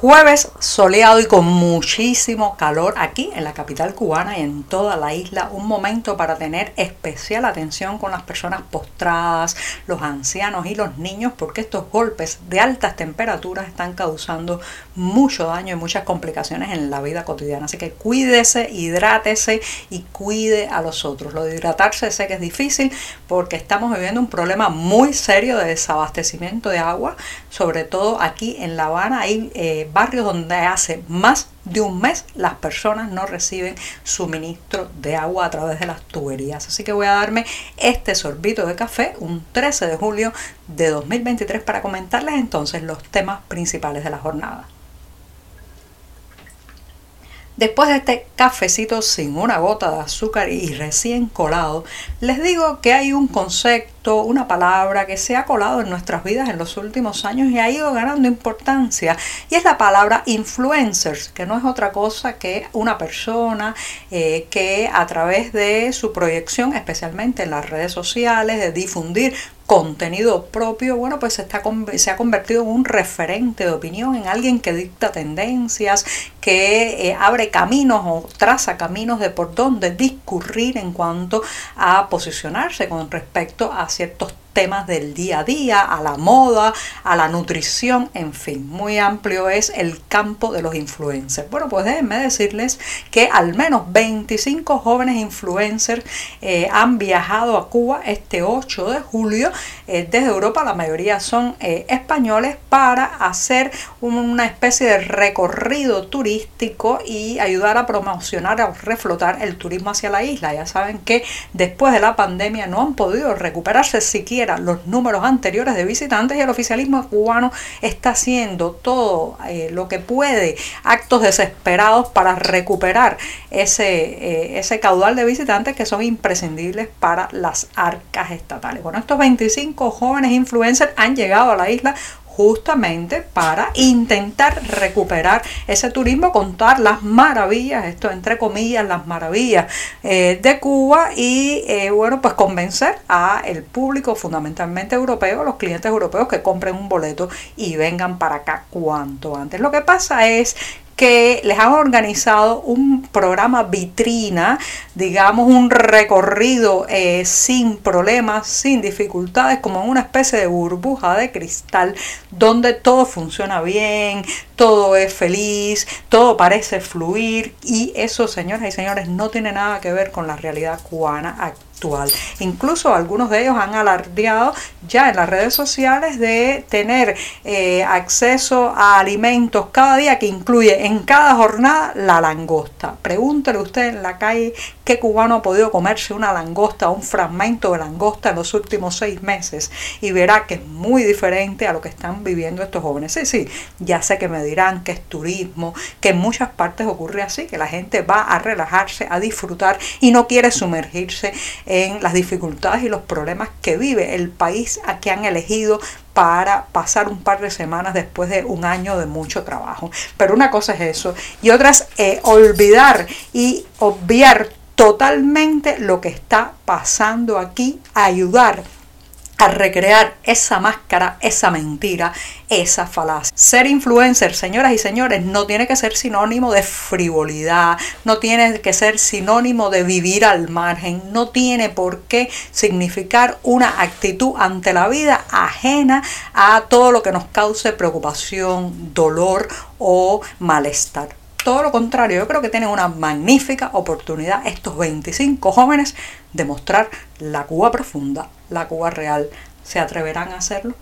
Jueves soleado y con muchísimo calor aquí en la capital cubana y en toda la isla. Un momento para tener especial atención con las personas postradas, los ancianos y los niños porque estos golpes de altas temperaturas están causando mucho daño y muchas complicaciones en la vida cotidiana. Así que cuídese, hidrátese y cuide a los otros. Lo de hidratarse sé que es difícil porque estamos viviendo un problema muy serio de desabastecimiento de agua, sobre todo aquí en La Habana. Hay eh, barrios donde hace más de un mes las personas no reciben suministro de agua a través de las tuberías. Así que voy a darme este sorbito de café un 13 de julio de 2023 para comentarles entonces los temas principales de la jornada. Después de este cafecito sin una gota de azúcar y recién colado, les digo que hay un concepto, una palabra que se ha colado en nuestras vidas en los últimos años y ha ido ganando importancia y es la palabra influencers, que no es otra cosa que una persona eh, que a través de su proyección, especialmente en las redes sociales, de difundir contenido propio, bueno, pues se, está, se ha convertido en un referente de opinión, en alguien que dicta tendencias, que eh, abre caminos o traza caminos de por dónde discurrir en cuanto a posicionarse con respecto a ciertos temas del día a día, a la moda, a la nutrición, en fin, muy amplio es el campo de los influencers. Bueno, pues déjenme decirles que al menos 25 jóvenes influencers eh, han viajado a Cuba este 8 de julio eh, desde Europa, la mayoría son eh, españoles, para hacer una especie de recorrido turístico y ayudar a promocionar, a reflotar el turismo hacia la isla. Ya saben que después de la pandemia no han podido recuperarse siquiera los números anteriores de visitantes y el oficialismo cubano está haciendo todo eh, lo que puede, actos desesperados para recuperar ese, eh, ese caudal de visitantes que son imprescindibles para las arcas estatales. Bueno, estos 25 jóvenes influencers han llegado a la isla justamente para intentar recuperar ese turismo, contar las maravillas, esto entre comillas, las maravillas eh, de Cuba y eh, bueno, pues convencer a el público fundamentalmente europeo, los clientes europeos que compren un boleto y vengan para acá cuanto antes. Lo que pasa es que les han organizado un programa vitrina, digamos un recorrido eh, sin problemas, sin dificultades, como en una especie de burbuja de cristal, donde todo funciona bien, todo es feliz, todo parece fluir y eso, señoras y señores, no tiene nada que ver con la realidad cubana actual Incluso algunos de ellos han alardeado ya en las redes sociales de tener eh, acceso a alimentos cada día que incluye en cada jornada la langosta. Pregúntele usted en la calle qué cubano ha podido comerse una langosta o un fragmento de langosta en los últimos seis meses y verá que es muy diferente a lo que están viviendo estos jóvenes. Sí, sí, ya sé que me dirán que es turismo, que en muchas partes ocurre así, que la gente va a relajarse, a disfrutar y no quiere sumergirse en las dificultades y los problemas que vive el país a que han elegido para pasar un par de semanas después de un año de mucho trabajo. Pero una cosa es eso y otra es eh, olvidar y obviar totalmente lo que está pasando aquí, ayudar a recrear esa máscara, esa mentira, esa falacia. Ser influencer, señoras y señores, no tiene que ser sinónimo de frivolidad, no tiene que ser sinónimo de vivir al margen, no tiene por qué significar una actitud ante la vida ajena a todo lo que nos cause preocupación, dolor o malestar todo lo contrario, yo creo que tienen una magnífica oportunidad estos 25 jóvenes de mostrar la Cuba profunda, la Cuba real. ¿Se atreverán a hacerlo?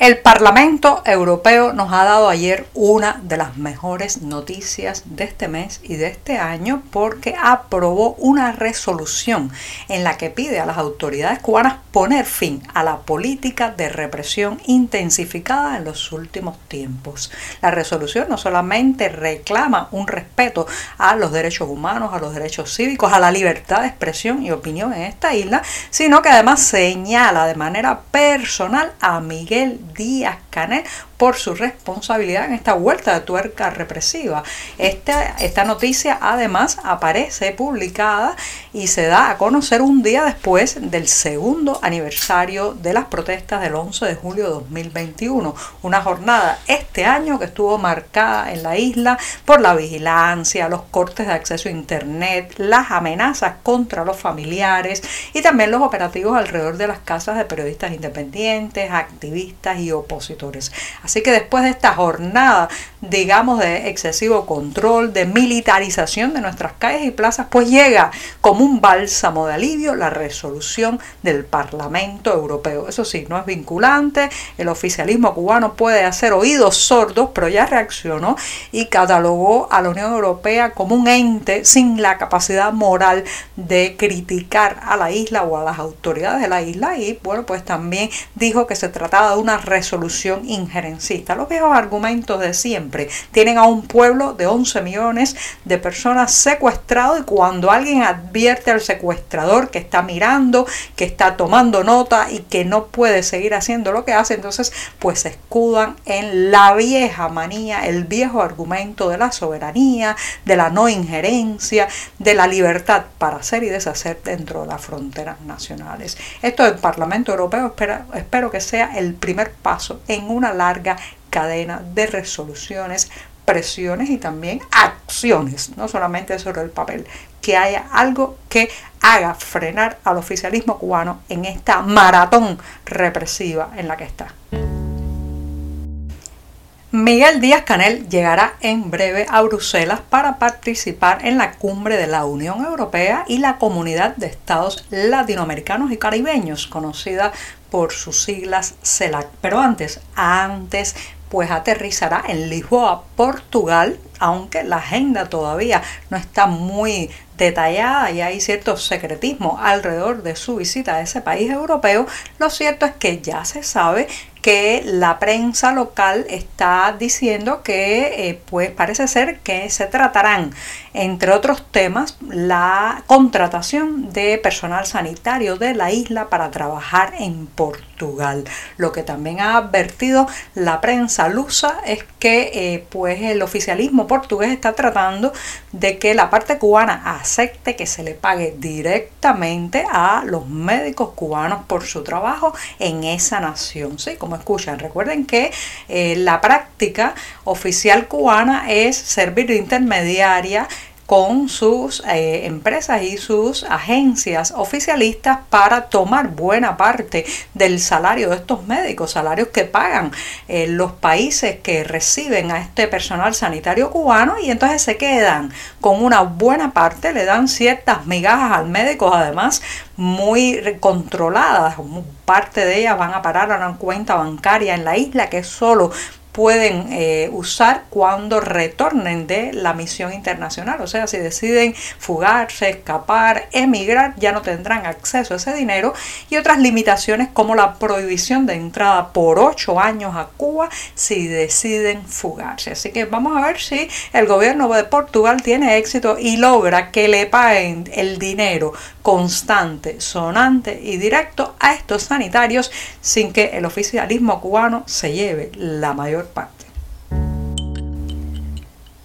El Parlamento Europeo nos ha dado ayer una de las mejores noticias de este mes y de este año porque aprobó una resolución en la que pide a las autoridades cubanas poner fin a la política de represión intensificada en los últimos tiempos. La resolución no solamente reclama un respeto a los derechos humanos, a los derechos cívicos, a la libertad de expresión y opinión en esta isla, sino que además señala de manera personal a Miguel Díaz Canel por su responsabilidad en esta vuelta de tuerca represiva. Esta, esta noticia además aparece publicada y se da a conocer un día después del segundo aniversario de las protestas del 11 de julio de 2021, una jornada este año que estuvo marcada en la isla por la vigilancia, los cortes de acceso a Internet, las amenazas contra los familiares y también los operativos alrededor de las casas de periodistas independientes, activistas y opositores. Así que después de esta jornada, digamos, de excesivo control, de militarización de nuestras calles y plazas, pues llega como un bálsamo de alivio la resolución del Parlamento Europeo. Eso sí, no es vinculante, el oficialismo cubano puede hacer oídos sordos, pero ya reaccionó y catalogó a la Unión Europea como un ente sin la capacidad moral de criticar a la isla o a las autoridades de la isla y bueno, pues también dijo que se trataba de una resolución injerencista. Los viejos argumentos de siempre tienen a un pueblo de 11 millones de personas secuestrado y cuando alguien advierte al secuestrador que está mirando, que está tomando nota y que no puede seguir haciendo lo que hace, entonces pues se escudan en la vieja manía, el viejo argumento de la soberanía, de la no injerencia, de la libertad para hacer y deshacer dentro de las fronteras nacionales. Esto del Parlamento Europeo espero, espero que sea el primer paso en una larga cadena de resoluciones presiones y también acciones, no solamente sobre el papel, que haya algo que haga frenar al oficialismo cubano en esta maratón represiva en la que está. Miguel Díaz Canel llegará en breve a Bruselas para participar en la cumbre de la Unión Europea y la Comunidad de Estados Latinoamericanos y Caribeños, conocida por sus siglas CELAC. Pero antes, antes, pues aterrizará en Lisboa, Portugal, aunque la agenda todavía no está muy detallada y hay cierto secretismo alrededor de su visita a ese país europeo, lo cierto es que ya se sabe que la prensa local está diciendo que eh, pues parece ser que se tratarán entre otros temas la contratación de personal sanitario de la isla para trabajar en Portugal. Lo que también ha advertido la prensa lusa es que eh, pues el oficialismo portugués está tratando de que la parte cubana acepte que se le pague directamente a los médicos cubanos por su trabajo en esa nación. ¿sí? Como escuchan, recuerden que eh, la práctica oficial cubana es servir de intermediaria con sus eh, empresas y sus agencias oficialistas para tomar buena parte del salario de estos médicos, salarios que pagan eh, los países que reciben a este personal sanitario cubano y entonces se quedan con una buena parte, le dan ciertas migajas al médico, además muy controladas, parte de ellas van a parar a una cuenta bancaria en la isla que es solo pueden eh, usar cuando retornen de la misión internacional. O sea, si deciden fugarse, escapar, emigrar, ya no tendrán acceso a ese dinero y otras limitaciones como la prohibición de entrada por ocho años a Cuba si deciden fugarse. Así que vamos a ver si el gobierno de Portugal tiene éxito y logra que le paguen el dinero constante, sonante y directo a estos sanitarios sin que el oficialismo cubano se lleve la mayor parte.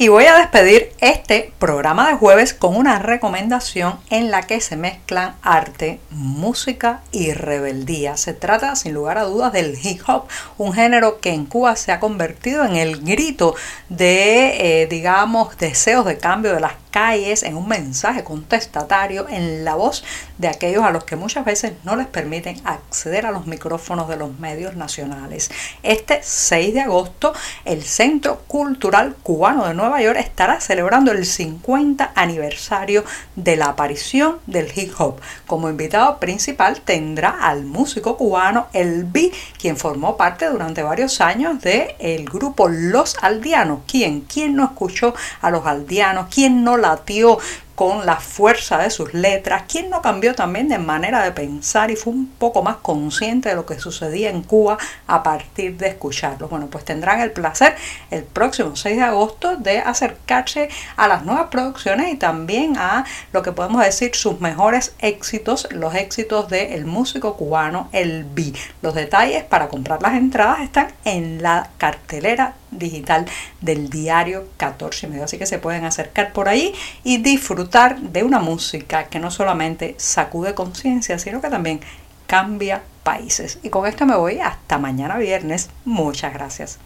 Y voy a despedir este programa de jueves con una recomendación en la que se mezclan arte, música y rebeldía. Se trata sin lugar a dudas del hip hop, un género que en Cuba se ha convertido en el grito de, eh, digamos, deseos de cambio de las calles, en un mensaje contestatario, en la voz de aquellos a los que muchas veces no les permiten acceder a los micrófonos de los medios nacionales. Este 6 de agosto, el Centro Cultural Cubano de Nueva York estará celebrando el 50 aniversario de la aparición del hip hop. Como invitado principal tendrá al músico cubano El B, quien formó parte durante varios años del el grupo Los Aldeanos. ¿Quién? ¿Quién no escuchó a los aldeanos? ¿Quién no latió con la fuerza de sus letras? ¿Quién no cambió también de manera de pensar y fue un poco más consciente de lo que sucedía en Cuba a partir de escucharlos? Bueno, pues tendrán el placer el próximo 6 de agosto de acercarse a las nuevas producciones y también a lo que podemos decir sus mejores éxitos, los éxitos del músico cubano El B. Los detalles para comprar las entradas están en la cartelera digital del diario 14 y medio. Así que se pueden acercar por ahí y disfrutar de una música que no solamente sacude conciencia, sino que también cambia países. Y con esto me voy hasta mañana viernes. Muchas gracias.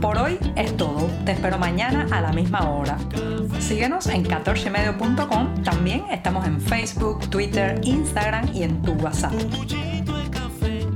Por hoy es todo. Te espero mañana a la misma hora. Síguenos en 14medio.com. También estamos en Facebook, Twitter, Instagram y en tu WhatsApp.